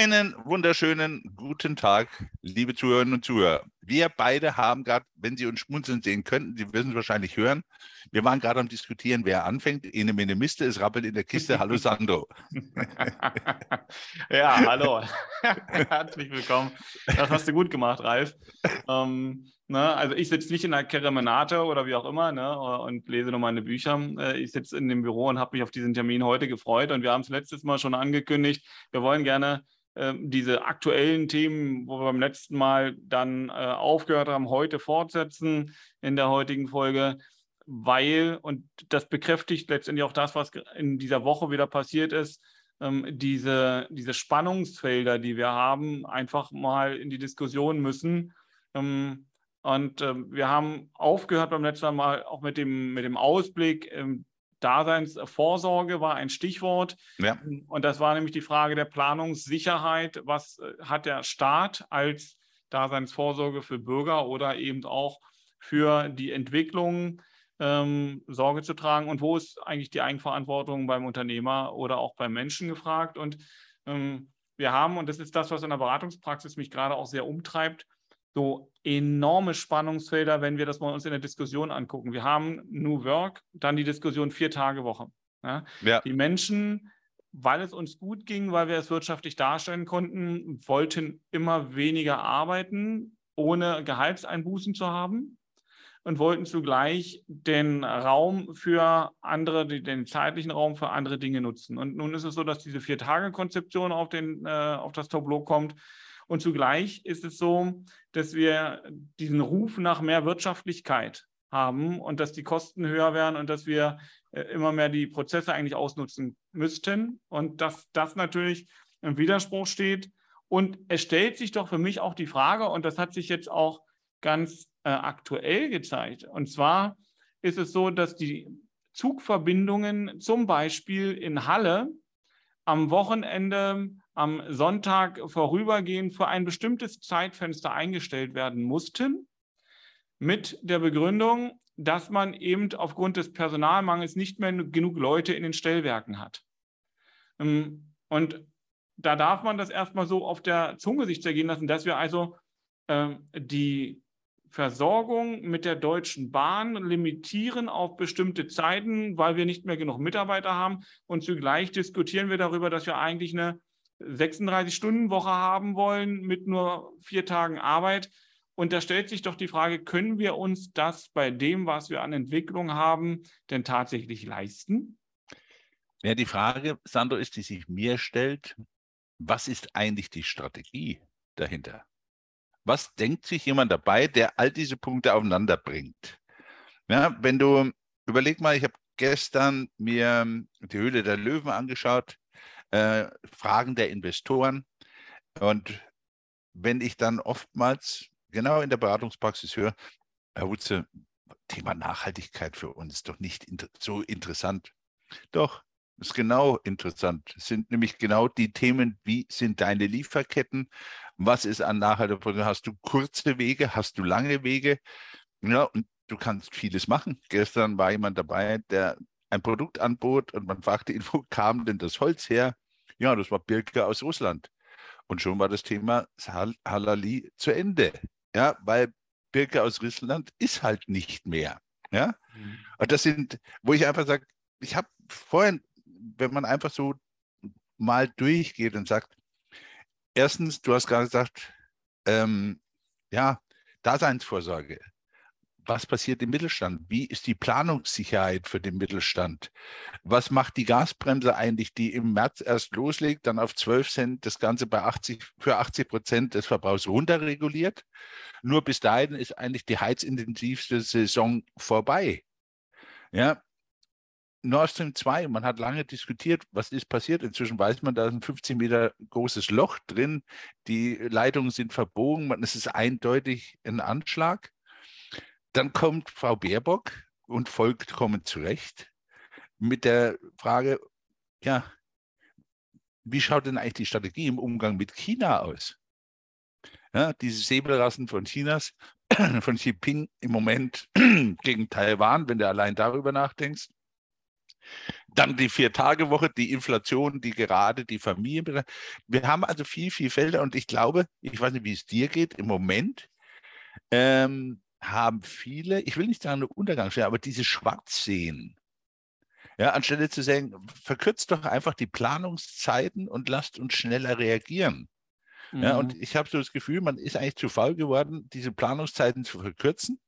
Einen wunderschönen guten Tag, liebe Zuhörerinnen und Zuhörer. Wir beide haben gerade, wenn Sie uns schmunzeln sehen könnten, Sie würden es wahrscheinlich hören, wir waren gerade am Diskutieren, wer anfängt. Ene Mene Miste, es rappelt in der Kiste. Hallo Sandro. ja, hallo. Herzlich willkommen. Das hast du gut gemacht, Ralf. Ähm, ne, also ich sitze nicht in der Keremenate oder wie auch immer ne, und lese nur meine Bücher. Äh, ich sitze in dem Büro und habe mich auf diesen Termin heute gefreut. Und wir haben es letztes Mal schon angekündigt. Wir wollen gerne diese aktuellen Themen, wo wir beim letzten Mal dann äh, aufgehört haben, heute fortsetzen in der heutigen Folge, weil, und das bekräftigt letztendlich auch das, was in dieser Woche wieder passiert ist, ähm, diese, diese Spannungsfelder, die wir haben, einfach mal in die Diskussion müssen. Ähm, und wir haben aufgehört beim letzten Mal auch mit dem, mit dem Ausblick, Daseinsvorsorge war ein Stichwort. Ja. Und das war nämlich die Frage der Planungssicherheit. Was äh, hat der Staat als Daseinsvorsorge für Bürger oder eben auch für die Entwicklung ähm, Sorge zu tragen? Und wo ist eigentlich die Eigenverantwortung beim Unternehmer oder auch beim Menschen gefragt? Und ähm, wir haben, und das ist das, was in der Beratungspraxis mich gerade auch sehr umtreibt, so enorme Spannungsfelder, wenn wir das mal uns in der Diskussion angucken. Wir haben New Work, dann die Diskussion vier Tage Woche. Ja? Ja. Die Menschen, weil es uns gut ging, weil wir es wirtschaftlich darstellen konnten, wollten immer weniger arbeiten, ohne Gehaltseinbußen zu haben und wollten zugleich den Raum für andere, den zeitlichen Raum für andere Dinge nutzen. Und nun ist es so, dass diese Vier-Tage-Konzeption auf, äh, auf das Tableau kommt und zugleich ist es so, dass wir diesen Ruf nach mehr Wirtschaftlichkeit haben und dass die Kosten höher werden und dass wir äh, immer mehr die Prozesse eigentlich ausnutzen müssten und dass das natürlich im Widerspruch steht. Und es stellt sich doch für mich auch die Frage, und das hat sich jetzt auch ganz äh, aktuell gezeigt, und zwar ist es so, dass die Zugverbindungen zum Beispiel in Halle am Wochenende am Sonntag vorübergehend für ein bestimmtes Zeitfenster eingestellt werden mussten, mit der Begründung, dass man eben aufgrund des Personalmangels nicht mehr genug Leute in den Stellwerken hat. Ähm, und da darf man das erstmal so auf der Zunge sich zergehen lassen, dass wir also äh, die Versorgung mit der Deutschen Bahn limitieren auf bestimmte Zeiten, weil wir nicht mehr genug Mitarbeiter haben. Und zugleich diskutieren wir darüber, dass wir eigentlich eine 36-Stunden-Woche haben wollen mit nur vier Tagen Arbeit. Und da stellt sich doch die Frage, können wir uns das bei dem, was wir an Entwicklung haben, denn tatsächlich leisten? Ja, die Frage, Sandro, ist, die sich mir stellt, was ist eigentlich die Strategie dahinter? Was denkt sich jemand dabei, der all diese Punkte aufeinander bringt? Ja, wenn du, überleg mal, ich habe gestern mir die Höhle der Löwen angeschaut äh, Fragen der Investoren. Und wenn ich dann oftmals genau in der Beratungspraxis höre, Herr Wutze, Thema Nachhaltigkeit für uns ist doch nicht inter so interessant. Doch, ist genau interessant. Es sind nämlich genau die Themen, wie sind deine Lieferketten? Was ist an Nachhaltigkeit? Hast du kurze Wege? Hast du lange Wege? Ja, und du kannst vieles machen. Gestern war jemand dabei, der ein Produkt anbot und man fragte ihn, wo kam denn das Holz her? Ja, das war Birke aus Russland. Und schon war das Thema Halali zu Ende. Ja, weil Birke aus Russland ist halt nicht mehr. Ja, mhm. und das sind, wo ich einfach sage, ich habe vorhin, wenn man einfach so mal durchgeht und sagt, erstens, du hast gerade gesagt, ähm, ja, Daseinsvorsorge was passiert im Mittelstand? Wie ist die Planungssicherheit für den Mittelstand? Was macht die Gasbremse eigentlich, die im März erst loslegt, dann auf 12 Cent das Ganze bei 80, für 80 Prozent des Verbrauchs runterreguliert? Nur bis dahin ist eigentlich die heizintensivste Saison vorbei. Ja, Nord Stream 2, man hat lange diskutiert, was ist passiert. Inzwischen weiß man, da ist ein 15 Meter großes Loch drin. Die Leitungen sind verbogen. Es ist eindeutig ein Anschlag. Dann kommt Frau Baerbock und folgt kommen zurecht mit der Frage, ja, wie schaut denn eigentlich die Strategie im Umgang mit China aus? Ja, diese Säbelrassen von Chinas, von Xi Jinping im Moment gegen Taiwan, wenn du allein darüber nachdenkst, Dann die Vier-Tage-Woche, die Inflation, die gerade die Familie. Wir haben also viel, viel Felder und ich glaube, ich weiß nicht, wie es dir geht, im Moment ähm, haben viele, ich will nicht sagen eine Untergangsstelle, aber diese Schwarzsehen. Ja, anstelle zu sagen, verkürzt doch einfach die Planungszeiten und lasst uns schneller reagieren. Mhm. Ja, und mhm. ich habe so das Gefühl, man ist eigentlich zu faul geworden, diese Planungszeiten zu verkürzen.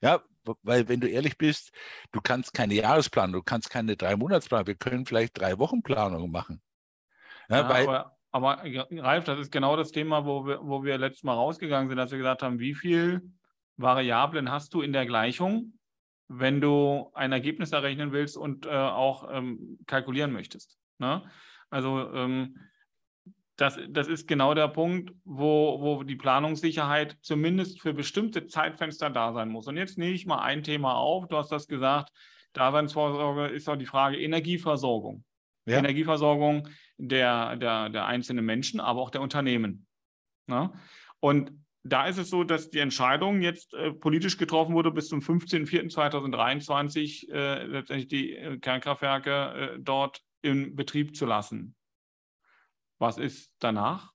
Ja, weil wenn du ehrlich bist, du kannst keine Jahresplanung, du kannst keine drei Monatsplanung, wir können vielleicht drei Wochenplanungen machen. Ja, ja, weil, aber, aber Ralf, das ist genau das Thema, wo wir, wo wir letztes Mal rausgegangen sind, dass wir gesagt haben, wie viele Variablen hast du in der Gleichung, wenn du ein Ergebnis errechnen willst und äh, auch ähm, kalkulieren möchtest. Ne? Also ähm, das, das ist genau der Punkt, wo, wo die Planungssicherheit zumindest für bestimmte Zeitfenster da sein muss. Und jetzt nehme ich mal ein Thema auf. Du hast das gesagt, Daseinsvorsorge ist auch die Frage Energieversorgung. Ja. Energieversorgung der, der, der einzelnen Menschen, aber auch der Unternehmen. Ne? Und da ist es so, dass die Entscheidung jetzt äh, politisch getroffen wurde, bis zum 15.04.2023 äh, letztendlich die äh, Kernkraftwerke äh, dort in Betrieb zu lassen was ist danach?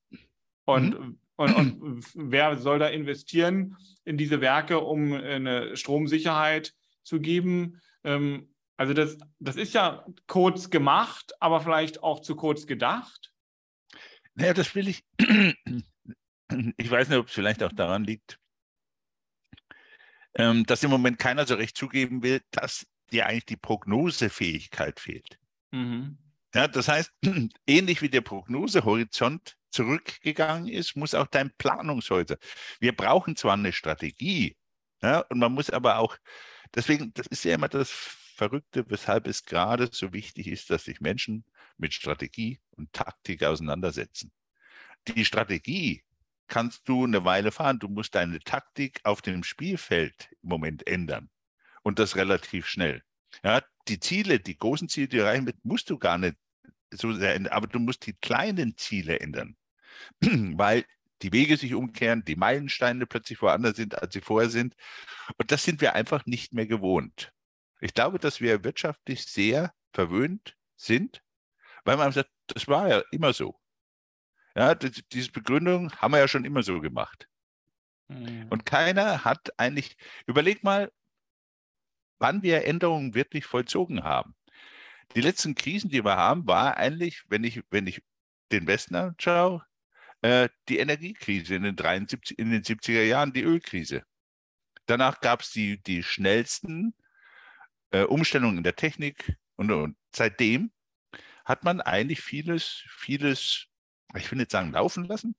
Und, mhm. und, und, wer soll da investieren in diese Werke, um eine Stromsicherheit zu geben? Ähm, also das, das ist ja kurz gemacht, aber vielleicht auch zu kurz gedacht. Naja, das will ich. Ich weiß nicht, ob es vielleicht auch daran liegt, ähm, dass im Moment keiner so recht zugeben will, dass dir eigentlich die Prognosefähigkeit fehlt. Mhm. Ja, das heißt, ähnlich wie der Prognosehorizont zurückgegangen ist, muss auch dein Planungshorizont. Wir brauchen zwar eine Strategie, ja, und man muss aber auch, deswegen, das ist ja immer das Verrückte, weshalb es gerade so wichtig ist, dass sich Menschen mit Strategie und Taktik auseinandersetzen. Die Strategie kannst du eine Weile fahren. Du musst deine Taktik auf dem Spielfeld im Moment ändern. Und das relativ schnell. Ja, die Ziele, die großen Ziele, die erreichen wird, musst du gar nicht so sehr ändern, aber du musst die kleinen Ziele ändern, weil die Wege sich umkehren, die Meilensteine plötzlich woanders sind, als sie vorher sind. Und das sind wir einfach nicht mehr gewohnt. Ich glaube, dass wir wirtschaftlich sehr verwöhnt sind, weil man sagt, das war ja immer so. Ja, diese Begründung haben wir ja schon immer so gemacht. Mhm. Und keiner hat eigentlich, überleg mal, wann wir Änderungen wirklich vollzogen haben. Die letzten Krisen, die wir haben, war eigentlich, wenn ich, wenn ich den Westen anschaue, äh, die Energiekrise in den, 73, in den 70er Jahren, die Ölkrise. Danach gab es die, die schnellsten äh, Umstellungen in der Technik und, und seitdem hat man eigentlich vieles, vieles, ich will nicht sagen laufen lassen,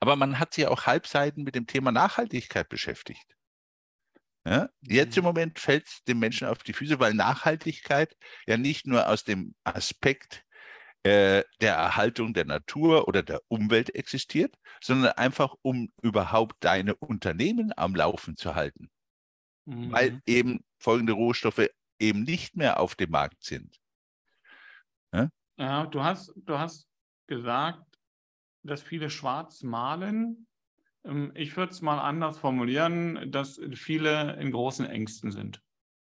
aber man hat sich auch Halbseiten mit dem Thema Nachhaltigkeit beschäftigt. Ja? Jetzt im mhm. Moment fällt es dem Menschen auf die Füße, weil Nachhaltigkeit ja nicht nur aus dem Aspekt äh, der Erhaltung der Natur oder der Umwelt existiert, sondern einfach um überhaupt deine Unternehmen am Laufen zu halten. Mhm. Weil eben folgende Rohstoffe eben nicht mehr auf dem Markt sind. Ja, ja du, hast, du hast gesagt, dass viele schwarz malen ähm, ich würde es mal anders formulieren, dass viele in großen Ängsten sind.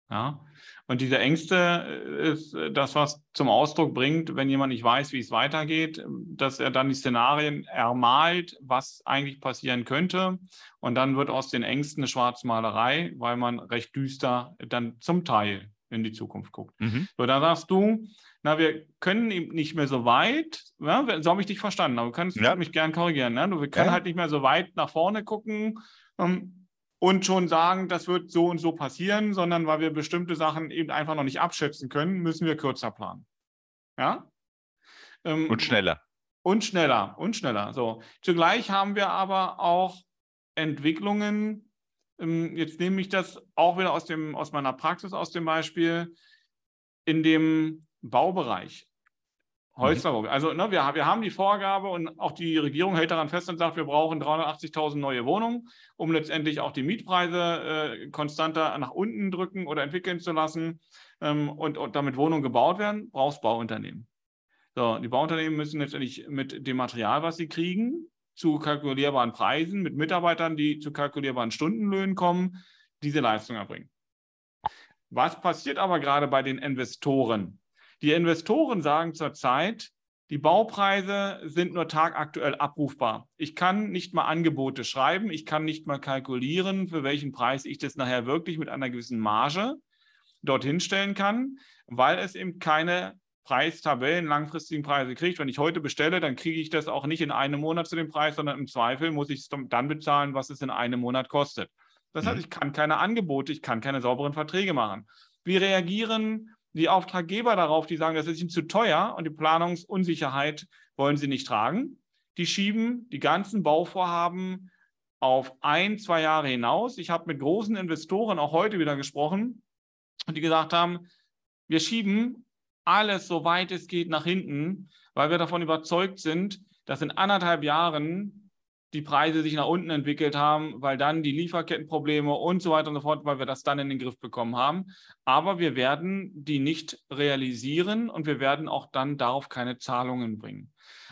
Ja? Und diese Ängste äh, ist das, was zum Ausdruck bringt, wenn jemand nicht weiß, wie es weitergeht, dass er dann die Szenarien ermalt, was eigentlich passieren könnte. Und dann wird aus den Ängsten eine Schwarzmalerei, weil man recht düster dann zum Teil in die Zukunft guckt. Mhm. So, da sagst du, na, wir können eben nicht mehr so weit, ja, so habe ich dich verstanden, aber du kannst ja. mich gern korrigieren. Ne? Wir können ja. halt nicht mehr so weit nach vorne gucken ähm, und schon sagen, das wird so und so passieren, sondern weil wir bestimmte Sachen eben einfach noch nicht abschätzen können, müssen wir kürzer planen. Ja? Ähm, und schneller. Und schneller, und schneller. So. Zugleich haben wir aber auch Entwicklungen, ähm, jetzt nehme ich das auch wieder aus, dem, aus meiner Praxis, aus dem Beispiel, in dem Baubereich. Mhm. Holzbau. Also ne, wir, wir haben die Vorgabe und auch die Regierung hält daran fest und sagt, wir brauchen 380.000 neue Wohnungen, um letztendlich auch die Mietpreise äh, konstanter nach unten drücken oder entwickeln zu lassen ähm, und, und damit Wohnungen gebaut werden, brauchst Bauunternehmen. So, die Bauunternehmen müssen letztendlich mit dem Material, was sie kriegen, zu kalkulierbaren Preisen, mit Mitarbeitern, die zu kalkulierbaren Stundenlöhnen kommen, diese Leistung erbringen. Was passiert aber gerade bei den Investoren? Die Investoren sagen zurzeit, die Baupreise sind nur tagaktuell abrufbar. Ich kann nicht mal Angebote schreiben, ich kann nicht mal kalkulieren, für welchen Preis ich das nachher wirklich mit einer gewissen Marge dorthin stellen kann, weil es eben keine Preistabellen, langfristigen Preise kriegt. Wenn ich heute bestelle, dann kriege ich das auch nicht in einem Monat zu dem Preis, sondern im Zweifel muss ich es dann bezahlen, was es in einem Monat kostet. Das heißt, mhm. ich kann keine Angebote, ich kann keine sauberen Verträge machen. Wie reagieren die Auftraggeber darauf, die sagen, das ist ihnen zu teuer und die Planungsunsicherheit wollen sie nicht tragen. Die schieben die ganzen Bauvorhaben auf ein, zwei Jahre hinaus. Ich habe mit großen Investoren auch heute wieder gesprochen, die gesagt haben, wir schieben alles so weit es geht nach hinten, weil wir davon überzeugt sind, dass in anderthalb Jahren die Preise sich nach unten entwickelt haben, weil dann die Lieferkettenprobleme und so weiter und so fort, weil wir das dann in den Griff bekommen haben. Aber wir werden die nicht realisieren und wir werden auch dann darauf keine Zahlungen bringen.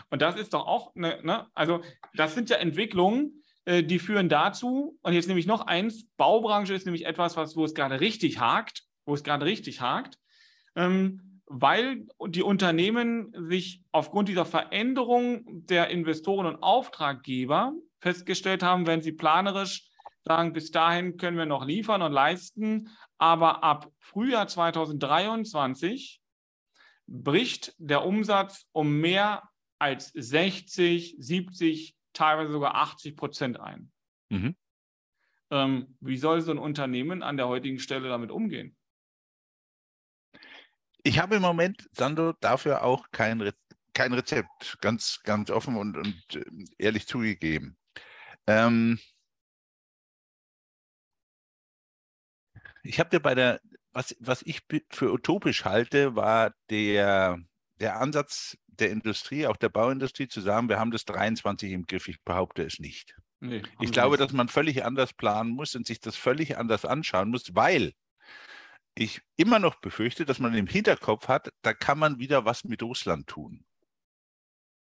Und das ist doch auch, eine, ne, also das sind ja Entwicklungen, äh, die führen dazu, und jetzt nehme ich noch eins, Baubranche ist nämlich etwas, was, wo es gerade richtig hakt, wo es gerade richtig hakt. Ähm, weil die Unternehmen sich aufgrund dieser Veränderung der Investoren und Auftraggeber festgestellt haben, wenn sie planerisch sagen, bis dahin können wir noch liefern und leisten, aber ab Frühjahr 2023 bricht der Umsatz um mehr als 60, 70, teilweise sogar 80 Prozent ein. Mhm. Ähm, wie soll so ein Unternehmen an der heutigen Stelle damit umgehen? Ich habe im Moment, Sandro, dafür auch kein, Re kein Rezept, ganz, ganz offen und, und äh, ehrlich zugegeben. Ähm, ich habe dir bei der, was, was ich für utopisch halte, war der, der Ansatz der Industrie, auch der Bauindustrie, zu sagen, wir haben das 23 im Griff. Ich behaupte es nicht. Nee, ich glaube, nicht. dass man völlig anders planen muss und sich das völlig anders anschauen muss, weil ich immer noch befürchte, dass man im Hinterkopf hat, da kann man wieder was mit Russland tun.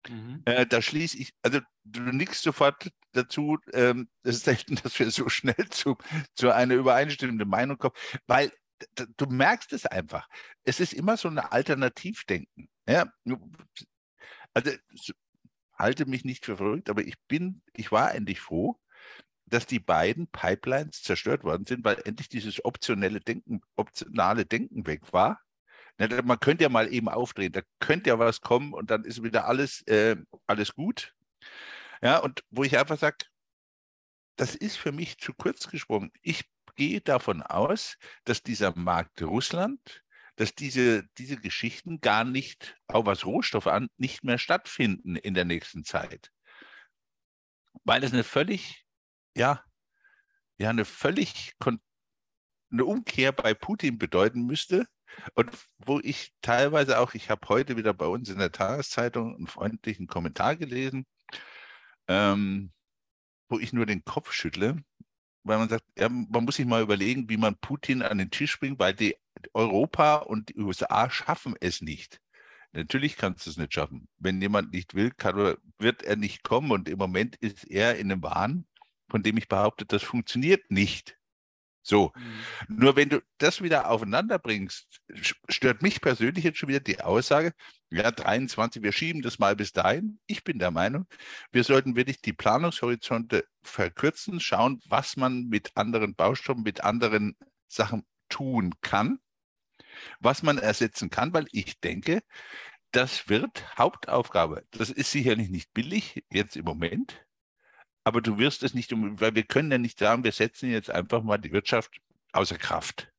Mhm. Äh, da schließe ich, also du nickst sofort dazu, ähm, es ist selten, dass wir so schnell zu, zu einer übereinstimmenden Meinung kommen, weil du merkst es einfach. Es ist immer so ein Alternativdenken. Ja? Also halte mich nicht für verrückt, aber ich bin, ich war endlich froh, dass die beiden Pipelines zerstört worden sind, weil endlich dieses optionelle Denken, optionale Denken weg war. Man könnte ja mal eben aufdrehen, da könnte ja was kommen und dann ist wieder alles, äh, alles gut. Ja, und wo ich einfach sage, das ist für mich zu kurz gesprungen. Ich gehe davon aus, dass dieser Markt Russland, dass diese, diese Geschichten gar nicht, auch was Rohstoffe an, nicht mehr stattfinden in der nächsten Zeit. Weil es eine völlig ja, ja eine völlig eine Umkehr bei Putin bedeuten müsste. Und wo ich teilweise auch, ich habe heute wieder bei uns in der Tageszeitung einen freundlichen Kommentar gelesen, ähm, wo ich nur den Kopf schüttle, weil man sagt, ja, man muss sich mal überlegen, wie man Putin an den Tisch bringt, weil die Europa und die USA schaffen es nicht. Natürlich kannst du es nicht schaffen. Wenn jemand nicht will, kann, wird er nicht kommen. Und im Moment ist er in einem Wahn, von dem ich behaupte, das funktioniert nicht. So. Mhm. Nur wenn du das wieder aufeinander bringst, stört mich persönlich jetzt schon wieder die Aussage, ja, 23, wir schieben das mal bis dahin. Ich bin der Meinung, wir sollten wirklich die Planungshorizonte verkürzen, schauen, was man mit anderen Baustoffen, mit anderen Sachen tun kann, was man ersetzen kann, weil ich denke, das wird Hauptaufgabe. Das ist sicherlich nicht billig jetzt im Moment, aber du wirst es nicht, weil wir können ja nicht sagen, wir setzen jetzt einfach mal die Wirtschaft außer Kraft.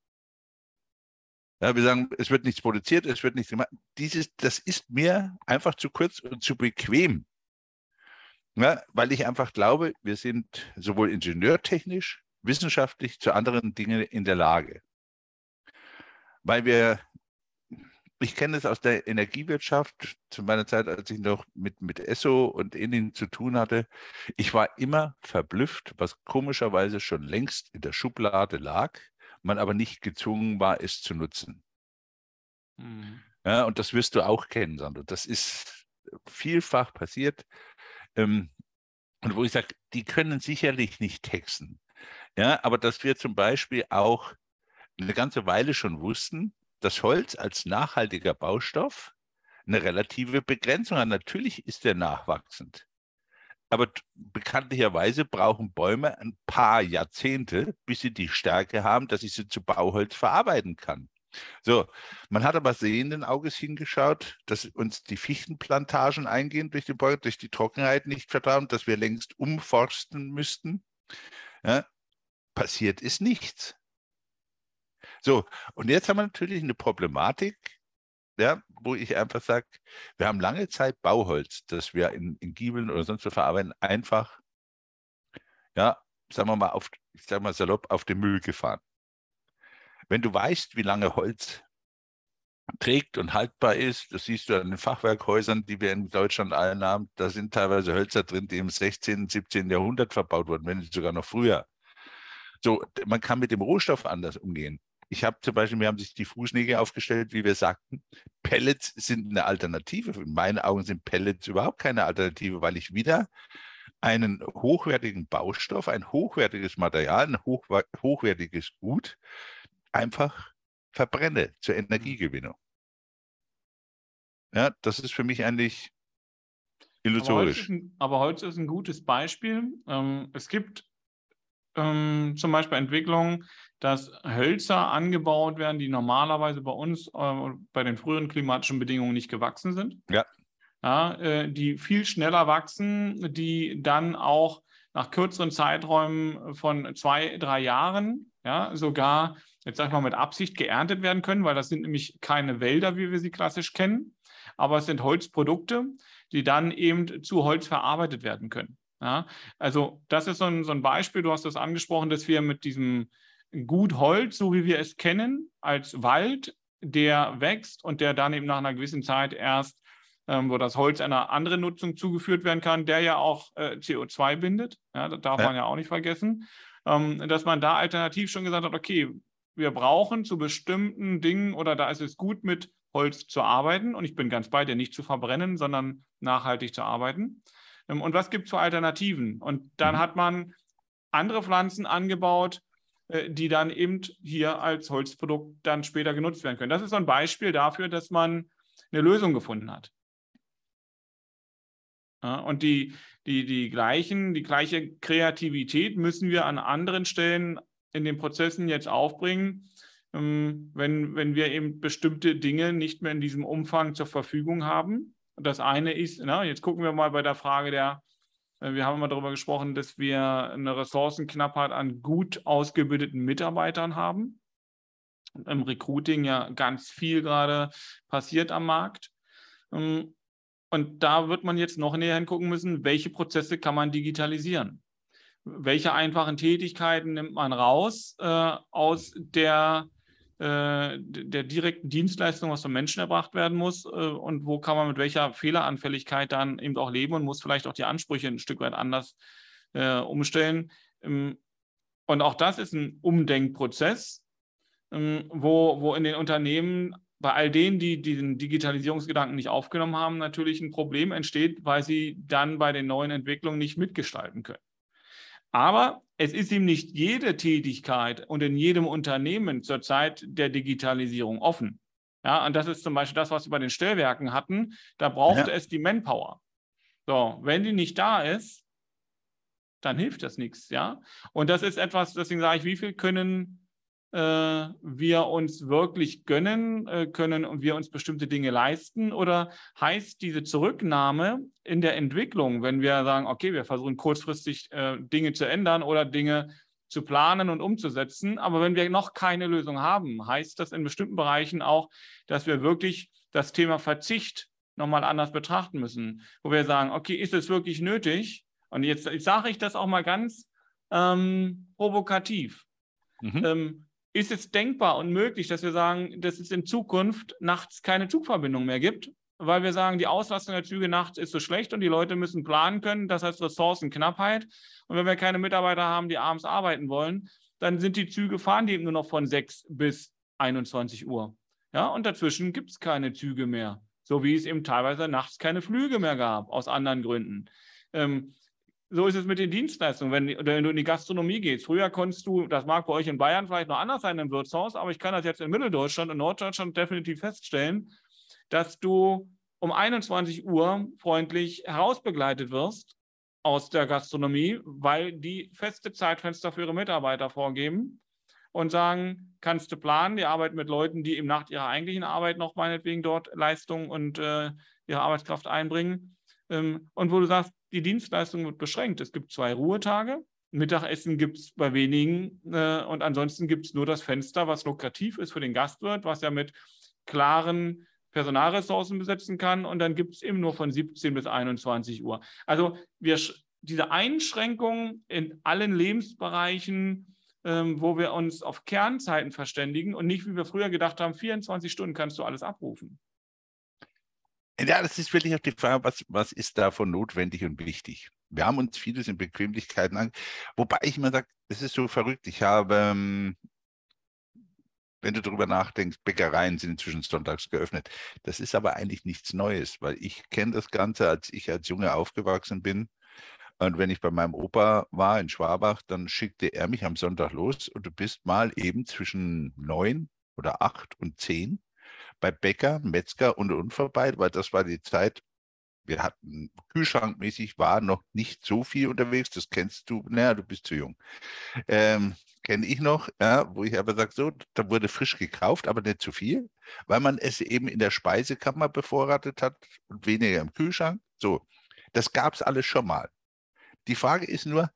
Ja, wir sagen, es wird nichts produziert, es wird nichts gemacht. Dieses, das ist mir einfach zu kurz und zu bequem. Ja, weil ich einfach glaube, wir sind sowohl ingenieurtechnisch, wissenschaftlich zu anderen Dingen in der Lage. Weil wir ich kenne es aus der Energiewirtschaft zu meiner Zeit, als ich noch mit, mit ESSO und Ihnen zu tun hatte. Ich war immer verblüfft, was komischerweise schon längst in der Schublade lag, man aber nicht gezwungen war, es zu nutzen. Mhm. Ja, und das wirst du auch kennen, Sandro. Das ist vielfach passiert. Ähm, und wo ich sage, die können sicherlich nicht texten. Ja, aber dass wir zum Beispiel auch eine ganze Weile schon wussten, dass Holz als nachhaltiger Baustoff eine relative Begrenzung hat. Natürlich ist er nachwachsend. Aber bekanntlicherweise brauchen Bäume ein paar Jahrzehnte, bis sie die Stärke haben, dass ich sie zu Bauholz verarbeiten kann. So, man hat aber sehenden Auges hingeschaut, dass uns die Fichtenplantagen eingehen durch die Bäume, durch die Trockenheit nicht vertrauen, dass wir längst umforsten müssten. Ja, passiert ist nichts. So, und jetzt haben wir natürlich eine Problematik, ja, wo ich einfach sage, wir haben lange Zeit Bauholz, das wir in, in Giebeln oder sonst wo verarbeiten, einfach, ja, sagen wir mal, auf, ich sag mal salopp, auf den Müll gefahren. Wenn du weißt, wie lange Holz trägt und haltbar ist, das siehst du an den Fachwerkhäusern, die wir in Deutschland allen haben, da sind teilweise Hölzer drin, die im 16., 17. Jahrhundert verbaut wurden, wenn nicht sogar noch früher. So, man kann mit dem Rohstoff anders umgehen. Ich habe zum Beispiel, wir haben sich die Fußnägel aufgestellt, wie wir sagten, Pellets sind eine Alternative. In meinen Augen sind Pellets überhaupt keine Alternative, weil ich wieder einen hochwertigen Baustoff, ein hochwertiges Material, ein hoch, hochwertiges Gut einfach verbrenne zur Energiegewinnung. Ja, das ist für mich eigentlich illusorisch. Aber Holz ist ein, Holz ist ein gutes Beispiel. Ähm, es gibt ähm, zum Beispiel Entwicklungen, dass Hölzer angebaut werden, die normalerweise bei uns äh, bei den früheren klimatischen Bedingungen nicht gewachsen sind. Ja. ja äh, die viel schneller wachsen, die dann auch nach kürzeren Zeiträumen von zwei, drei Jahren ja, sogar, jetzt sag ich mal, mit Absicht geerntet werden können, weil das sind nämlich keine Wälder, wie wir sie klassisch kennen, aber es sind Holzprodukte, die dann eben zu Holz verarbeitet werden können. Ja, also das ist so ein, so ein Beispiel, du hast das angesprochen, dass wir mit diesem Gut Holz, so wie wir es kennen, als Wald, der wächst und der dann eben nach einer gewissen Zeit erst, ähm, wo das Holz einer anderen Nutzung zugeführt werden kann, der ja auch äh, CO2 bindet. Ja, das darf ja. man ja auch nicht vergessen. Ähm, dass man da alternativ schon gesagt hat, okay, wir brauchen zu bestimmten Dingen oder da ist es gut mit Holz zu arbeiten und ich bin ganz bei dir, nicht zu verbrennen, sondern nachhaltig zu arbeiten. Ähm, und was gibt es für Alternativen? Und dann mhm. hat man andere Pflanzen angebaut, die dann eben hier als Holzprodukt dann später genutzt werden können. Das ist so ein Beispiel dafür, dass man eine Lösung gefunden hat. Ja, und die, die, die, gleichen, die gleiche Kreativität müssen wir an anderen Stellen in den Prozessen jetzt aufbringen, ähm, wenn, wenn wir eben bestimmte Dinge nicht mehr in diesem Umfang zur Verfügung haben. Das eine ist, na, jetzt gucken wir mal bei der Frage der, äh, wir haben immer darüber gesprochen, dass wir eine Ressourcenknappheit an gut ausgebildeten Mitarbeitern haben. Im Recruiting ja ganz viel gerade passiert am Markt. Ähm, und da wird man jetzt noch näher hingucken müssen, welche Prozesse kann man digitalisieren? Welche einfachen Tätigkeiten nimmt man raus äh, aus der äh, der direkten Dienstleistung, was von Menschen erbracht werden muss äh, und wo kann man mit welcher Fehleranfälligkeit dann eben auch leben und muss vielleicht auch die Ansprüche ein Stück weit anders äh, umstellen. Ähm, und auch das ist ein Umdenkprozess, ähm, wo, wo in den Unternehmen bei all denen, die diesen Digitalisierungsgedanken nicht aufgenommen haben, natürlich ein Problem entsteht, weil sie dann bei den neuen Entwicklungen nicht mitgestalten können. Aber es ist ihm nicht jede Tätigkeit und in jedem Unternehmen zur Zeit der Digitalisierung offen. Ja, und das ist zum Beispiel das, was wir bei den Stellwerken hatten. Da brauchte ja. es die Manpower. So, wenn die nicht da ist, dann hilft das nichts, ja. Und das ist etwas, deswegen sage ich, wie viel können wir uns wirklich gönnen, äh, können wir uns bestimmte Dinge leisten? Oder heißt diese Zurücknahme in der Entwicklung, wenn wir sagen, okay, wir versuchen kurzfristig äh, Dinge zu ändern oder Dinge zu planen und umzusetzen, aber wenn wir noch keine Lösung haben, heißt das in bestimmten Bereichen auch, dass wir wirklich das Thema Verzicht nochmal anders betrachten müssen, wo wir sagen, okay, ist es wirklich nötig? Und jetzt, jetzt sage ich das auch mal ganz ähm, provokativ. Mhm. Ähm, ist es denkbar und möglich, dass wir sagen, dass es in Zukunft nachts keine Zugverbindung mehr gibt, weil wir sagen, die Auslastung der Züge nachts ist so schlecht und die Leute müssen planen können. Das heißt Ressourcenknappheit. Und wenn wir keine Mitarbeiter haben, die abends arbeiten wollen, dann sind die Züge fahren die eben nur noch von 6 bis 21 Uhr. Ja, und dazwischen gibt es keine Züge mehr. So wie es eben teilweise nachts keine Flüge mehr gab, aus anderen Gründen. Ähm, so ist es mit den Dienstleistungen, wenn, wenn, du in die Gastronomie gehst. Früher konntest du, das mag bei euch in Bayern vielleicht noch anders sein im Wirtshaus, aber ich kann das jetzt in Mitteldeutschland und Norddeutschland definitiv feststellen, dass du um 21 Uhr freundlich herausbegleitet wirst aus der Gastronomie, weil die feste Zeitfenster für ihre Mitarbeiter vorgeben und sagen, kannst du planen, die arbeiten mit Leuten, die eben nach ihrer eigentlichen Arbeit noch meinetwegen dort Leistung und äh, ihre Arbeitskraft einbringen. Ähm, und wo du sagst, die Dienstleistung wird beschränkt. Es gibt zwei Ruhetage. Mittagessen gibt es bei wenigen äh, und ansonsten gibt es nur das Fenster, was lukrativ ist für den Gastwirt, was er mit klaren Personalressourcen besetzen kann. Und dann gibt es eben nur von 17 bis 21 Uhr. Also wir, diese Einschränkung in allen Lebensbereichen, ähm, wo wir uns auf Kernzeiten verständigen und nicht, wie wir früher gedacht haben, 24 Stunden kannst du alles abrufen. Ja, das ist wirklich auch die Frage, was, was ist davon notwendig und wichtig? Wir haben uns vieles in Bequemlichkeiten an, wobei ich immer sage, es ist so verrückt. Ich habe, ähm, wenn du darüber nachdenkst, Bäckereien sind inzwischen sonntags geöffnet. Das ist aber eigentlich nichts Neues, weil ich kenne das Ganze, als ich als Junge aufgewachsen bin. Und wenn ich bei meinem Opa war in Schwabach, dann schickte er mich am Sonntag los und du bist mal eben zwischen neun oder acht und zehn bei Bäcker, Metzger und und weil das war die Zeit, wir hatten kühlschrankmäßig war noch nicht so viel unterwegs, das kennst du, naja, du bist zu jung. Ähm, Kenne ich noch, ja, wo ich aber sage, so, da wurde frisch gekauft, aber nicht zu viel, weil man es eben in der Speisekammer bevorratet hat und weniger im Kühlschrank. So, das gab es alles schon mal. Die Frage ist nur,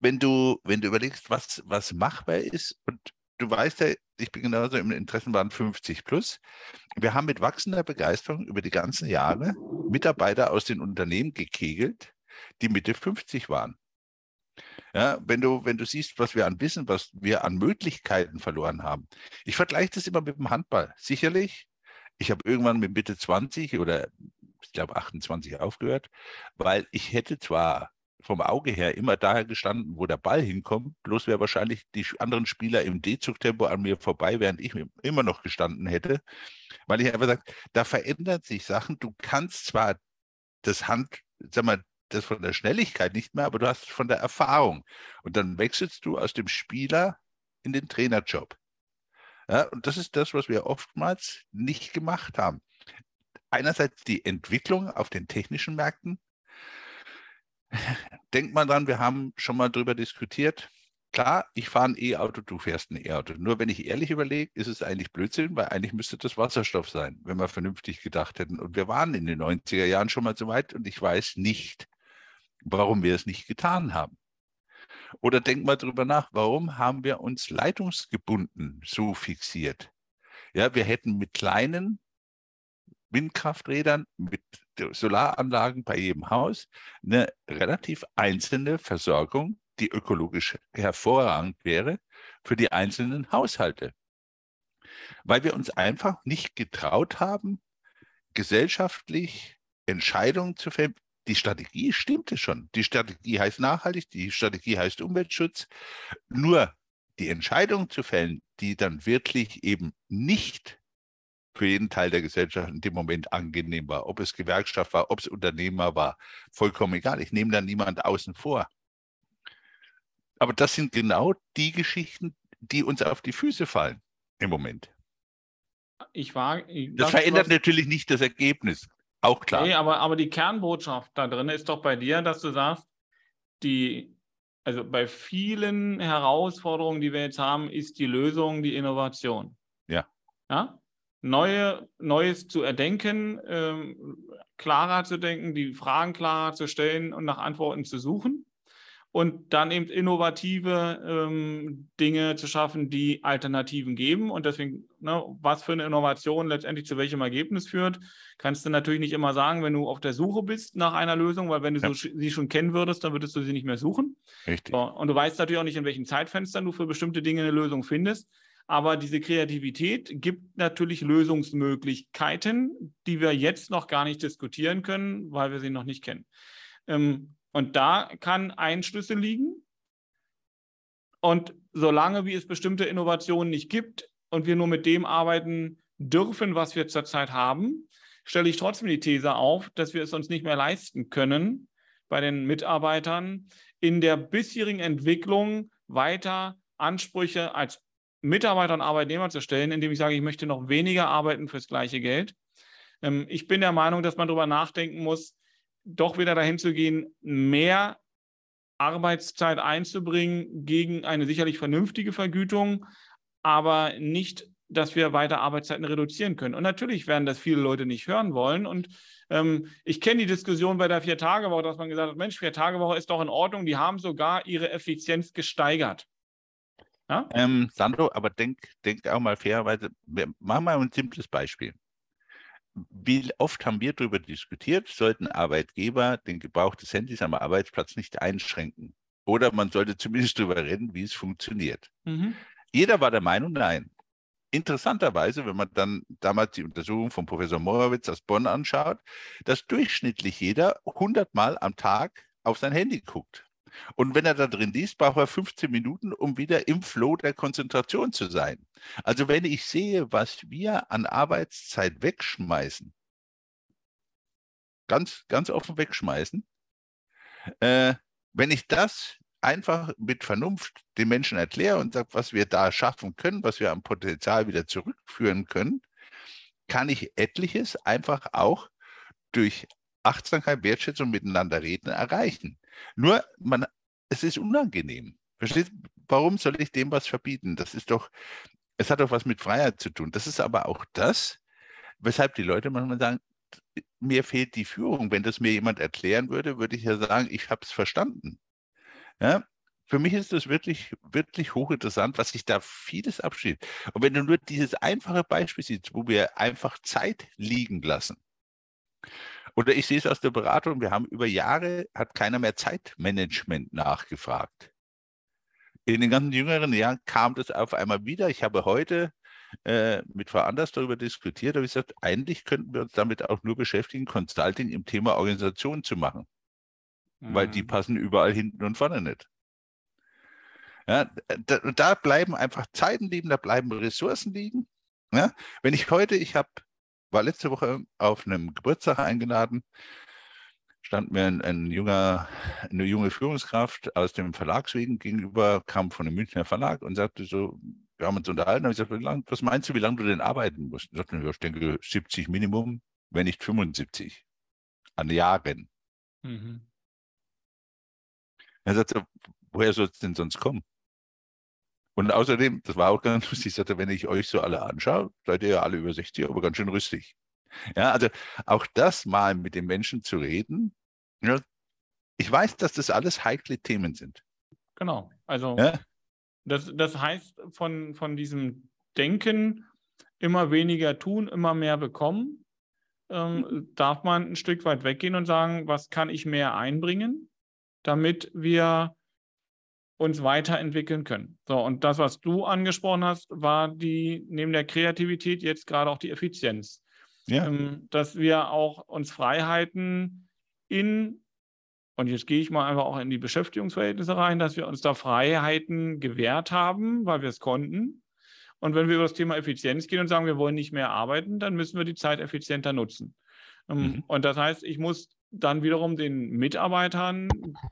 wenn du, wenn du überlegst, was, was machbar ist und du weißt ja, ich bin genauso im Interessenbahn 50 plus. Wir haben mit wachsender Begeisterung über die ganzen Jahre Mitarbeiter aus den Unternehmen gekegelt, die Mitte 50 waren. Ja, wenn du, wenn du siehst, was wir an Wissen, was wir an Möglichkeiten verloren haben. Ich vergleiche das immer mit dem Handball. Sicherlich, ich habe irgendwann mit Mitte 20 oder ich glaube 28 aufgehört, weil ich hätte zwar vom Auge her immer daher gestanden, wo der Ball hinkommt. Bloß wäre wahrscheinlich die anderen Spieler im D-Zugtempo an mir vorbei, während ich immer noch gestanden hätte. Weil ich einfach sage, da verändern sich Sachen. Du kannst zwar das Hand, sag mal, das von der Schnelligkeit nicht mehr, aber du hast von der Erfahrung. Und dann wechselst du aus dem Spieler in den Trainerjob. Ja, und das ist das, was wir oftmals nicht gemacht haben. Einerseits die Entwicklung auf den technischen Märkten, Denk mal dran, wir haben schon mal darüber diskutiert. Klar, ich fahre ein E-Auto, du fährst ein E-Auto. Nur wenn ich ehrlich überlege, ist es eigentlich Blödsinn, weil eigentlich müsste das Wasserstoff sein, wenn wir vernünftig gedacht hätten. Und wir waren in den 90er Jahren schon mal so weit und ich weiß nicht, warum wir es nicht getan haben. Oder denk mal darüber nach, warum haben wir uns leitungsgebunden so fixiert? Ja, wir hätten mit kleinen Windkrafträdern, mit Solaranlagen bei jedem Haus eine relativ einzelne Versorgung, die ökologisch hervorragend wäre für die einzelnen Haushalte. Weil wir uns einfach nicht getraut haben, gesellschaftlich Entscheidungen zu fällen. Die Strategie stimmte schon. Die Strategie heißt nachhaltig, die Strategie heißt Umweltschutz. Nur die Entscheidung zu fällen, die dann wirklich eben nicht für jeden Teil der Gesellschaft in dem Moment angenehm war. Ob es Gewerkschaft war, ob es Unternehmer war, vollkommen egal. Ich nehme da niemand außen vor. Aber das sind genau die Geschichten, die uns auf die Füße fallen im Moment. Ich war, das, das verändert was, natürlich nicht das Ergebnis. Auch klar. Nee, aber, aber die Kernbotschaft da drin ist doch bei dir, dass du sagst, die, also bei vielen Herausforderungen, die wir jetzt haben, ist die Lösung die Innovation. Ja. Ja? Neue, Neues zu erdenken, ähm, klarer zu denken, die Fragen klarer zu stellen und nach Antworten zu suchen und dann eben innovative ähm, Dinge zu schaffen, die Alternativen geben. Und deswegen, ne, was für eine Innovation letztendlich zu welchem Ergebnis führt, kannst du natürlich nicht immer sagen, wenn du auf der Suche bist nach einer Lösung, weil wenn du ja. so, sie schon kennen würdest, dann würdest du sie nicht mehr suchen. Richtig. So, und du weißt natürlich auch nicht, in welchen Zeitfenstern du für bestimmte Dinge eine Lösung findest. Aber diese Kreativität gibt natürlich Lösungsmöglichkeiten, die wir jetzt noch gar nicht diskutieren können, weil wir sie noch nicht kennen. Ähm, und da kann ein Schlüssel liegen. Und solange wie es bestimmte Innovationen nicht gibt und wir nur mit dem arbeiten dürfen, was wir zurzeit haben, stelle ich trotzdem die These auf, dass wir es uns nicht mehr leisten können, bei den Mitarbeitern in der bisherigen Entwicklung weiter Ansprüche als Mitarbeiter und Arbeitnehmer zu stellen, indem ich sage, ich möchte noch weniger arbeiten fürs gleiche Geld. Ähm, ich bin der Meinung, dass man darüber nachdenken muss, doch wieder dahin zu gehen, mehr Arbeitszeit einzubringen gegen eine sicherlich vernünftige Vergütung, aber nicht, dass wir weiter Arbeitszeiten reduzieren können. Und natürlich werden das viele Leute nicht hören wollen. Und ähm, ich kenne die Diskussion bei der Vier-Tage-Woche, dass man gesagt hat, Mensch, Vier-Tage-Woche ist doch in Ordnung. Die haben sogar ihre Effizienz gesteigert. Ja? Ähm, Sandro, aber denk, denk auch mal fairerweise, machen wir mal ein simples Beispiel. Wie oft haben wir darüber diskutiert, sollten Arbeitgeber den Gebrauch des Handys am Arbeitsplatz nicht einschränken? Oder man sollte zumindest darüber reden, wie es funktioniert. Mhm. Jeder war der Meinung, nein. Interessanterweise, wenn man dann damals die Untersuchung von Professor Morowitz aus Bonn anschaut, dass durchschnittlich jeder 100 Mal am Tag auf sein Handy guckt. Und wenn er da drin liest, braucht er 15 Minuten, um wieder im Flow der Konzentration zu sein. Also wenn ich sehe, was wir an Arbeitszeit wegschmeißen, ganz, ganz offen wegschmeißen, äh, wenn ich das einfach mit Vernunft den Menschen erkläre und sage, was wir da schaffen können, was wir am Potenzial wieder zurückführen können, kann ich etliches einfach auch durch Achtsamkeit, Wertschätzung miteinander reden erreichen. Nur, man, es ist unangenehm. Versteht? Warum soll ich dem was verbieten? Das ist doch, es hat doch was mit Freiheit zu tun. Das ist aber auch das, weshalb die Leute manchmal sagen, mir fehlt die Führung. Wenn das mir jemand erklären würde, würde ich ja sagen, ich habe es verstanden. Ja? Für mich ist das wirklich, wirklich hochinteressant, was sich da vieles absteht. Und wenn du nur dieses einfache Beispiel siehst, wo wir einfach Zeit liegen lassen, oder ich sehe es aus der Beratung, wir haben über Jahre, hat keiner mehr Zeitmanagement nachgefragt. In den ganzen jüngeren Jahren kam das auf einmal wieder. Ich habe heute äh, mit Frau Anders darüber diskutiert, habe ich gesagt, eigentlich könnten wir uns damit auch nur beschäftigen, Consulting im Thema Organisation zu machen. Mhm. Weil die mhm. passen überall hinten und vorne nicht. Ja, da, da, bleiben einfach Zeiten liegen, da bleiben Ressourcen liegen. Ja, wenn ich heute, ich habe war letzte Woche auf einem Geburtstag eingeladen, stand mir ein, ein, junger, eine junge Führungskraft aus dem Verlagswegen gegenüber, kam von einem Münchner Verlag und sagte so, wir haben uns unterhalten, habe ich gesagt, lang, was meinst du, wie lange du denn arbeiten musst? Und sagte, ich denke 70 Minimum, wenn nicht 75 an Jahren. Mhm. Er sagte, woher soll es denn sonst kommen? Und außerdem, das war auch ganz lustig, ich sagte, wenn ich euch so alle anschaue, seid ihr ja alle über 60, aber ganz schön rüstig. Ja, also auch das mal mit den Menschen zu reden. Ja, ich weiß, dass das alles heikle Themen sind. Genau. Also ja? das, das heißt von, von diesem Denken, immer weniger tun, immer mehr bekommen, ähm, mhm. darf man ein Stück weit weggehen und sagen, was kann ich mehr einbringen, damit wir uns weiterentwickeln können. So, und das, was du angesprochen hast, war die, neben der Kreativität jetzt gerade auch die Effizienz. Ja. Ähm, dass wir auch uns Freiheiten in, und jetzt gehe ich mal einfach auch in die Beschäftigungsverhältnisse rein, dass wir uns da Freiheiten gewährt haben, weil wir es konnten. Und wenn wir über das Thema Effizienz gehen und sagen, wir wollen nicht mehr arbeiten, dann müssen wir die Zeit effizienter nutzen. Ähm, mhm. Und das heißt, ich muss dann wiederum den Mitarbeitern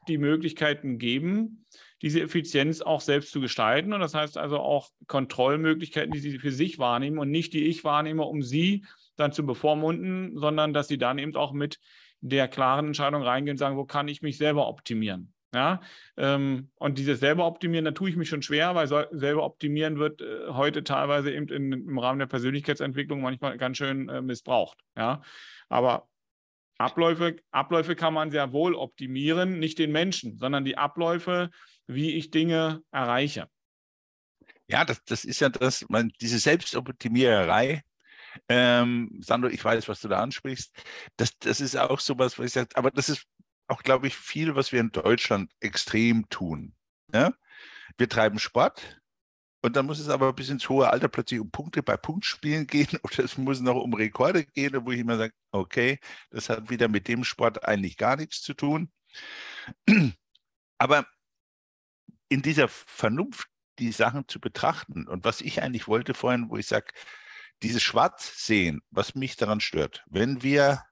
die Möglichkeiten geben, diese Effizienz auch selbst zu gestalten. Und das heißt also auch Kontrollmöglichkeiten, die sie für sich wahrnehmen und nicht die ich wahrnehme, um sie dann zu bevormunden, sondern dass sie dann eben auch mit der klaren Entscheidung reingehen und sagen, wo kann ich mich selber optimieren. Ja, ähm, und dieses selber optimieren, da tue ich mich schon schwer, weil so, selber optimieren wird äh, heute teilweise eben im Rahmen der Persönlichkeitsentwicklung manchmal ganz schön äh, missbraucht. Ja, aber Abläufe, Abläufe kann man sehr wohl optimieren, nicht den Menschen, sondern die Abläufe, wie ich Dinge erreiche. Ja, das, das ist ja das, man, diese Selbstoptimiererei. Ähm, Sandro, ich weiß, was du da ansprichst. Das, das ist auch sowas, was ich sage, aber das ist auch, glaube ich, viel, was wir in Deutschland extrem tun. Ja? Wir treiben Sport, und dann muss es aber bis ins hohe Alter plötzlich um Punkte bei Punktspielen gehen oder es muss noch um Rekorde gehen, wo ich immer sage, okay, das hat wieder mit dem Sport eigentlich gar nichts zu tun. Aber in dieser Vernunft die Sachen zu betrachten und was ich eigentlich wollte vorhin, wo ich sage, dieses Schwarz sehen, was mich daran stört, wenn wir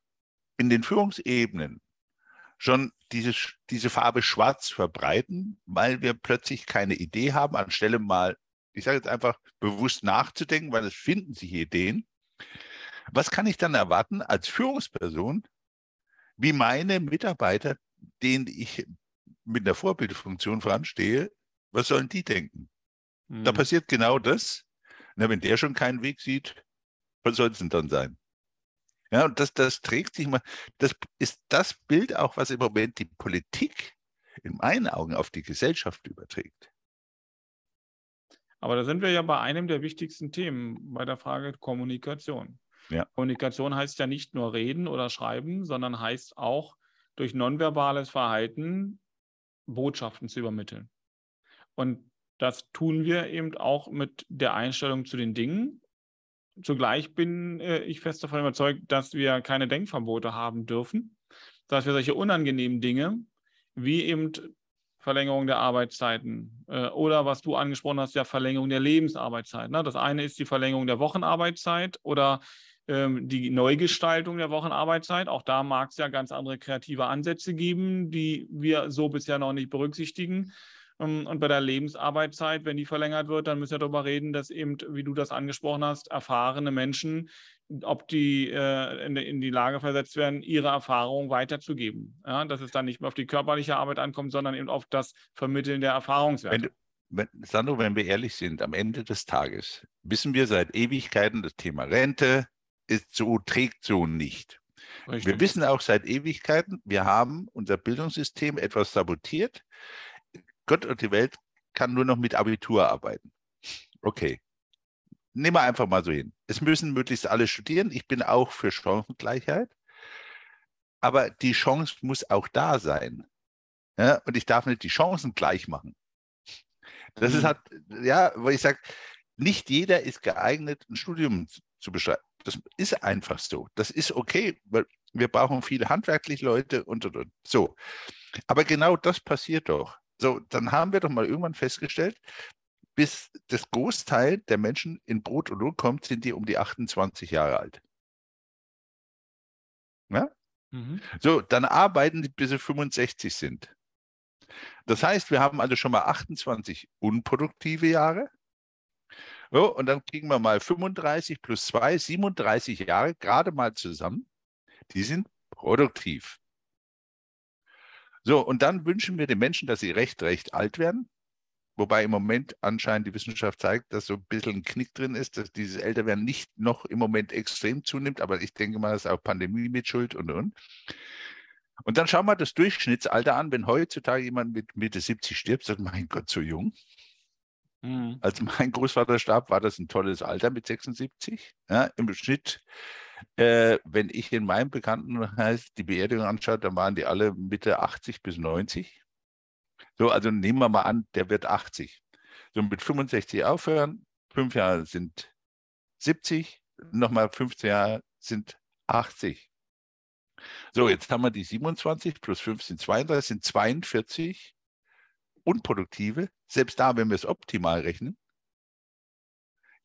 in den Führungsebenen schon diese, diese Farbe schwarz verbreiten, weil wir plötzlich keine Idee haben, anstelle mal, ich sage jetzt einfach, bewusst nachzudenken, weil es finden sich Ideen. Was kann ich dann erwarten als Führungsperson, wie meine Mitarbeiter, denen ich mit einer Vorbildfunktion voranstehe, was sollen die denken? Mhm. Da passiert genau das. Na, wenn der schon keinen Weg sieht, was soll es denn dann sein? Ja, und das, das trägt sich mal, das ist das Bild auch, was im Moment die Politik in meinen Augen auf die Gesellschaft überträgt. Aber da sind wir ja bei einem der wichtigsten Themen, bei der Frage Kommunikation. Ja. Kommunikation heißt ja nicht nur reden oder schreiben, sondern heißt auch durch nonverbales Verhalten Botschaften zu übermitteln. Und das tun wir eben auch mit der Einstellung zu den Dingen. Zugleich bin äh, ich fest davon überzeugt, dass wir keine Denkverbote haben dürfen, dass wir solche unangenehmen Dinge wie eben Verlängerung der Arbeitszeiten äh, oder was du angesprochen hast, ja Verlängerung der Lebensarbeitszeit. Ne? Das eine ist die Verlängerung der Wochenarbeitszeit oder ähm, die Neugestaltung der Wochenarbeitszeit. Auch da mag es ja ganz andere kreative Ansätze geben, die wir so bisher noch nicht berücksichtigen. Ähm, und bei der Lebensarbeitszeit, wenn die verlängert wird, dann müssen wir darüber reden, dass eben, wie du das angesprochen hast, erfahrene Menschen, ob die äh, in, in, die Lage versetzt werden, ihre Erfahrungen weiterzugeben. Ja, dass es dann nicht mehr auf die körperliche Arbeit ankommt, sondern eben auf das Vermitteln der Erfahrungswerte. Wenn, wenn, Sandro, wenn wir ehrlich sind, am Ende des Tages wissen wir seit Ewigkeiten das Thema Rente, ist so, trägt so nicht. Richtig. Wir wissen auch seit Ewigkeiten, wir haben unser Bildungssystem etwas sabotiert. Gott und die Welt kann nur noch mit Abitur arbeiten. Okay. Nehmen wir einfach mal so hin. Es müssen möglichst alle studieren. Ich bin auch für Chancengleichheit. Aber die Chance muss auch da sein. Ja, und ich darf nicht die Chancen gleich machen. Das mhm. ist halt, ja, weil ich sage, nicht jeder ist geeignet, ein Studium zu beschreiben. Das ist einfach so. Das ist okay, weil wir brauchen viele handwerklich Leute und, und, und. So. Aber genau das passiert doch. So, dann haben wir doch mal irgendwann festgestellt, bis das Großteil der Menschen in Brot und Lohn kommt, sind die um die 28 Jahre alt. Ja? Mhm. So, dann arbeiten die, bis sie 65 sind. Das heißt, wir haben also schon mal 28 unproduktive Jahre so, und dann kriegen wir mal 35 plus 2, 37 Jahre gerade mal zusammen. Die sind produktiv. So, und dann wünschen wir den Menschen, dass sie recht, recht alt werden. Wobei im Moment anscheinend die Wissenschaft zeigt, dass so ein bisschen ein Knick drin ist, dass dieses Älterwerden nicht noch im Moment extrem zunimmt. Aber ich denke mal, das ist auch Pandemie mit Schuld und und. Und dann schauen wir das Durchschnittsalter an. Wenn heutzutage jemand mit Mitte 70 stirbt, sagt, mein Gott, so jung. Mhm. Als mein Großvater starb, war das ein tolles Alter mit 76. Ja, Im Schnitt, äh, wenn ich in meinem Bekanntenkreis die Beerdigung anschaue, dann waren die alle Mitte 80 bis 90. So, also nehmen wir mal an, der wird 80. So mit 65 aufhören, fünf Jahre sind 70, nochmal 15 Jahre sind 80. So, jetzt haben wir die 27 plus 5 sind 32, sind 42 unproduktive, selbst da, wenn wir es optimal rechnen,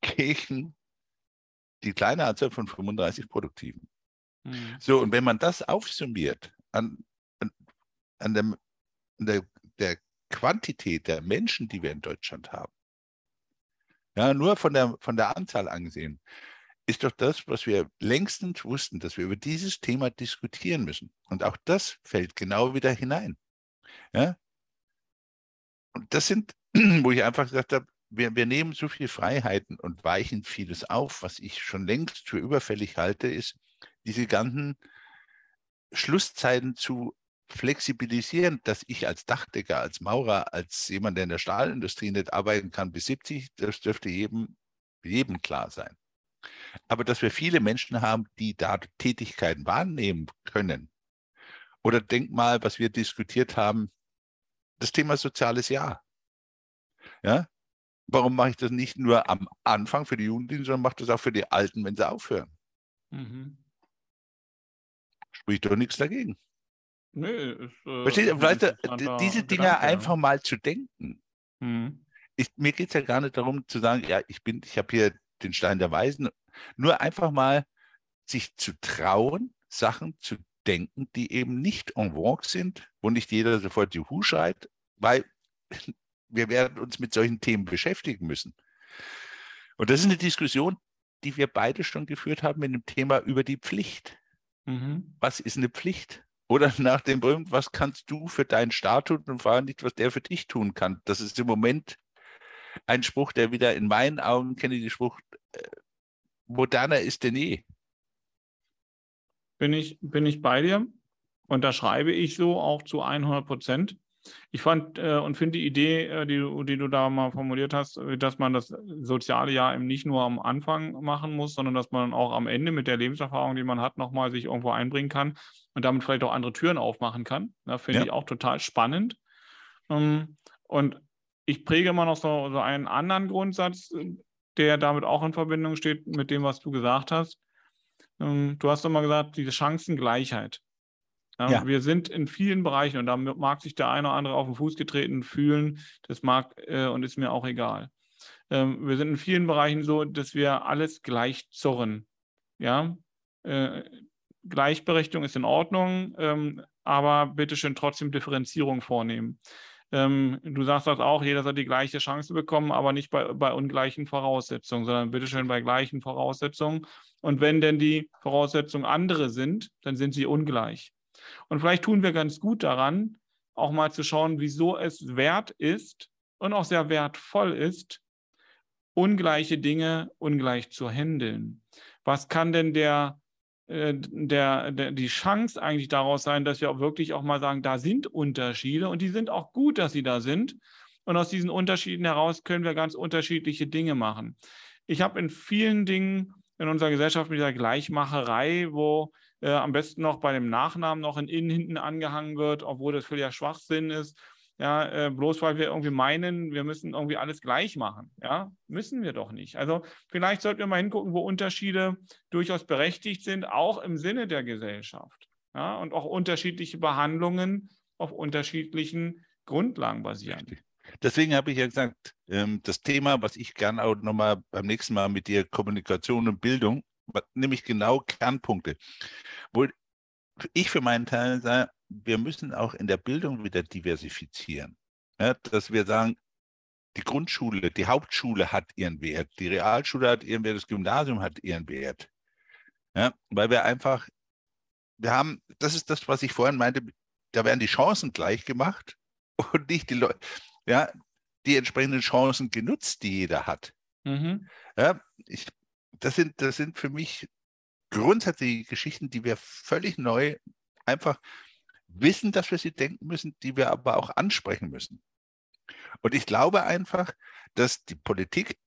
gegen die kleine Anzahl von 35 Produktiven. Mhm. So, und wenn man das aufsummiert an, an, an, dem, an der, der Quantität der Menschen, die wir in Deutschland haben, ja, nur von der, von der Anzahl angesehen, ist doch das, was wir längstens wussten, dass wir über dieses Thema diskutieren müssen. Und auch das fällt genau wieder hinein. Ja, und das sind, wo ich einfach gesagt habe, wir, wir nehmen so viele Freiheiten und weichen vieles auf. Was ich schon längst für überfällig halte, ist, diese ganzen Schlusszeiten zu flexibilisieren, dass ich als Dachdecker, als Maurer, als jemand, der in der Stahlindustrie nicht arbeiten kann bis 70, das dürfte jedem, jedem klar sein. Aber dass wir viele Menschen haben, die da Tätigkeiten wahrnehmen können. Oder denk mal, was wir diskutiert haben, das Thema soziales Jahr. Ja? Warum mache ich das nicht nur am Anfang für die Jugendlichen, sondern mache das auch für die Alten, wenn sie aufhören? Mhm. Spricht doch nichts dagegen. Nee, ist, äh, Versteht, weißt du, diese Dinge Gedanke, einfach mal zu denken. Mhm. Ich, mir geht es ja gar nicht darum zu sagen, ja, ich bin, ich habe hier den Stein der Weisen. Nur einfach mal sich zu trauen, Sachen zu denken, die eben nicht en vogue sind, wo nicht jeder sofort Juhu schreit, weil wir werden uns mit solchen Themen beschäftigen müssen. Und das ist eine Diskussion, die wir beide schon geführt haben mit dem Thema über die Pflicht. Mhm. Was ist eine Pflicht? Oder nach dem berühmten, was kannst du für deinen Staat tun und vor allem nicht, was der für dich tun kann. Das ist im Moment ein Spruch, der wieder in meinen Augen, kenne ich den Spruch, äh, moderner ist denn je. Bin ich, bin ich bei dir? Und da schreibe ich so auch zu 100 Prozent. Ich fand äh, und finde die Idee, äh, die, die, du da mal formuliert hast, äh, dass man das soziale Jahr eben nicht nur am Anfang machen muss, sondern dass man auch am Ende mit der Lebenserfahrung, die man hat, nochmal sich irgendwo einbringen kann und damit vielleicht auch andere Türen aufmachen kann. Da finde ja. ich auch total spannend. Ähm, und ich präge immer noch so, so einen anderen Grundsatz, der damit auch in Verbindung steht mit dem, was du gesagt hast. Ähm, du hast immer gesagt, diese Chancengleichheit. Ja, ja. Wir sind in vielen Bereichen und da mag sich der eine oder andere auf den Fuß getreten fühlen. Das mag äh, und ist mir auch egal. Ähm, wir sind in vielen Bereichen so, dass wir alles gleich zurren. Ja, äh, Gleichberechtigung ist in Ordnung, ähm, aber bitte schön trotzdem Differenzierung vornehmen. Ähm, du sagst das auch, jeder soll die gleiche Chance bekommen, aber nicht bei, bei ungleichen Voraussetzungen, sondern bitteschön bei gleichen Voraussetzungen. Und wenn denn die Voraussetzungen andere sind, dann sind sie ungleich. Und vielleicht tun wir ganz gut daran, auch mal zu schauen, wieso es wert ist und auch sehr wertvoll ist, ungleiche Dinge ungleich zu handeln. Was kann denn der äh, der, der, die Chance eigentlich daraus sein, dass wir auch wirklich auch mal sagen, da sind Unterschiede und die sind auch gut, dass sie da sind. Und aus diesen Unterschieden heraus können wir ganz unterschiedliche Dinge machen. Ich habe in vielen Dingen in unserer Gesellschaft mit dieser Gleichmacherei, wo äh, am besten noch bei dem Nachnamen noch in innen hinten angehangen wird, obwohl das völliger Schwachsinn ist, ja, äh, bloß weil wir irgendwie meinen, wir müssen irgendwie alles gleich machen. Ja, müssen wir doch nicht. Also vielleicht sollten wir mal hingucken, wo Unterschiede durchaus berechtigt sind, auch im Sinne der Gesellschaft. Ja, und auch unterschiedliche Behandlungen auf unterschiedlichen Grundlagen basieren. Deswegen habe ich ja gesagt, ähm, das Thema, was ich gerne auch nochmal beim nächsten Mal mit dir, Kommunikation und Bildung, nämlich genau Kernpunkte. Wo ich für meinen Teil sage, wir müssen auch in der Bildung wieder diversifizieren. Ja, dass wir sagen, die Grundschule, die Hauptschule hat ihren Wert, die Realschule hat ihren Wert, das Gymnasium hat ihren Wert. Ja, weil wir einfach, wir haben, das ist das, was ich vorhin meinte, da werden die Chancen gleich gemacht und nicht die Leute, ja, die entsprechenden Chancen genutzt, die jeder hat. Mhm. Ja, ich, das, sind, das sind für mich grundsätzliche Geschichten, die wir völlig neu einfach wissen, dass wir sie denken müssen, die wir aber auch ansprechen müssen. Und ich glaube einfach, dass die Politik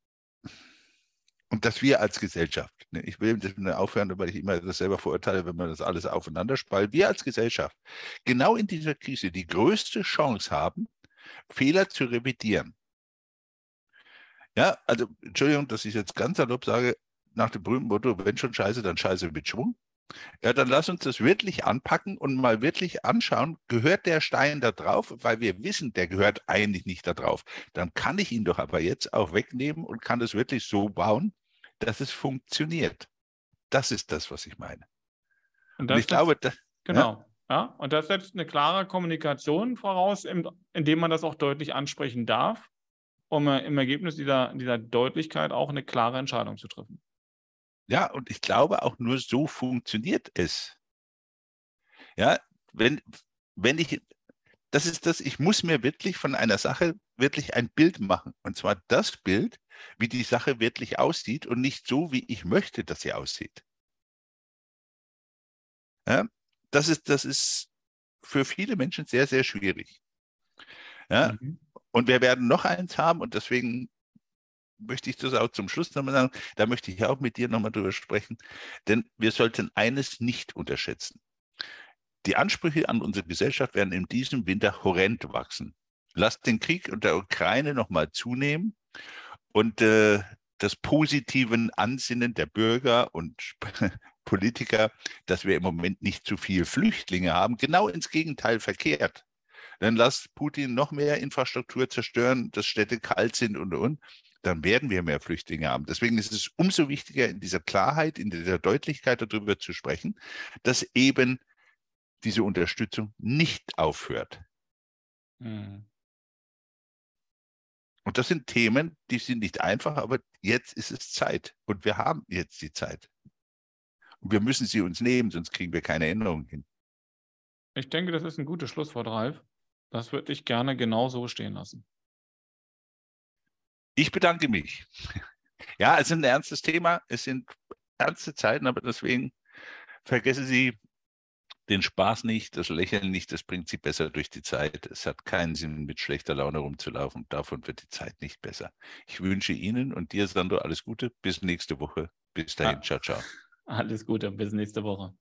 und dass wir als Gesellschaft, ne, ich will das aufhören, weil ich immer das selber verurteile, wenn man das alles aufeinander spaltet, wir als Gesellschaft genau in dieser Krise die größte Chance haben, Fehler zu revidieren. Ja, also Entschuldigung, dass ich jetzt ganz salopp sage, nach dem berühmten Motto, wenn schon Scheiße, dann Scheiße mit Schwung. Ja, dann lass uns das wirklich anpacken und mal wirklich anschauen, gehört der Stein da drauf, weil wir wissen, der gehört eigentlich nicht da drauf. Dann kann ich ihn doch aber jetzt auch wegnehmen und kann es wirklich so bauen, dass es funktioniert. Das ist das, was ich meine. Und, und ich glaube, das, genau. Ja? Ja? und das setzt eine klare Kommunikation voraus, indem man das auch deutlich ansprechen darf, um im Ergebnis dieser, dieser Deutlichkeit auch eine klare Entscheidung zu treffen. Ja, und ich glaube, auch nur so funktioniert es. Ja, wenn, wenn ich, das ist das, ich muss mir wirklich von einer Sache wirklich ein Bild machen. Und zwar das Bild, wie die Sache wirklich aussieht und nicht so, wie ich möchte, dass sie aussieht. Ja, das ist, das ist für viele Menschen sehr, sehr schwierig. Ja, mhm. Und wir werden noch eins haben und deswegen möchte ich das auch zum Schluss nochmal sagen, da möchte ich auch mit dir nochmal drüber sprechen, denn wir sollten eines nicht unterschätzen. Die Ansprüche an unsere Gesellschaft werden in diesem Winter horrend wachsen. Lasst den Krieg und der Ukraine nochmal zunehmen und äh, das positiven Ansinnen der Bürger und Politiker, dass wir im Moment nicht zu viele Flüchtlinge haben, genau ins Gegenteil verkehrt. Dann lasst Putin noch mehr Infrastruktur zerstören, dass Städte kalt sind und und dann werden wir mehr Flüchtlinge haben. Deswegen ist es umso wichtiger, in dieser Klarheit, in dieser Deutlichkeit darüber zu sprechen, dass eben diese Unterstützung nicht aufhört. Mhm. Und das sind Themen, die sind nicht einfach, aber jetzt ist es Zeit. Und wir haben jetzt die Zeit. Wir müssen sie uns nehmen, sonst kriegen wir keine Änderungen hin. Ich denke, das ist ein gutes Schlusswort, Ralf. Das würde ich gerne genau so stehen lassen. Ich bedanke mich. Ja, es ist ein ernstes Thema. Es sind ernste Zeiten, aber deswegen vergessen Sie den Spaß nicht, das Lächeln nicht, das bringt Sie besser durch die Zeit. Es hat keinen Sinn, mit schlechter Laune rumzulaufen. Davon wird die Zeit nicht besser. Ich wünsche Ihnen und dir, Sandro, alles Gute. Bis nächste Woche. Bis dahin. Ja. Ciao, ciao. Alles Gute. Bis nächste Woche.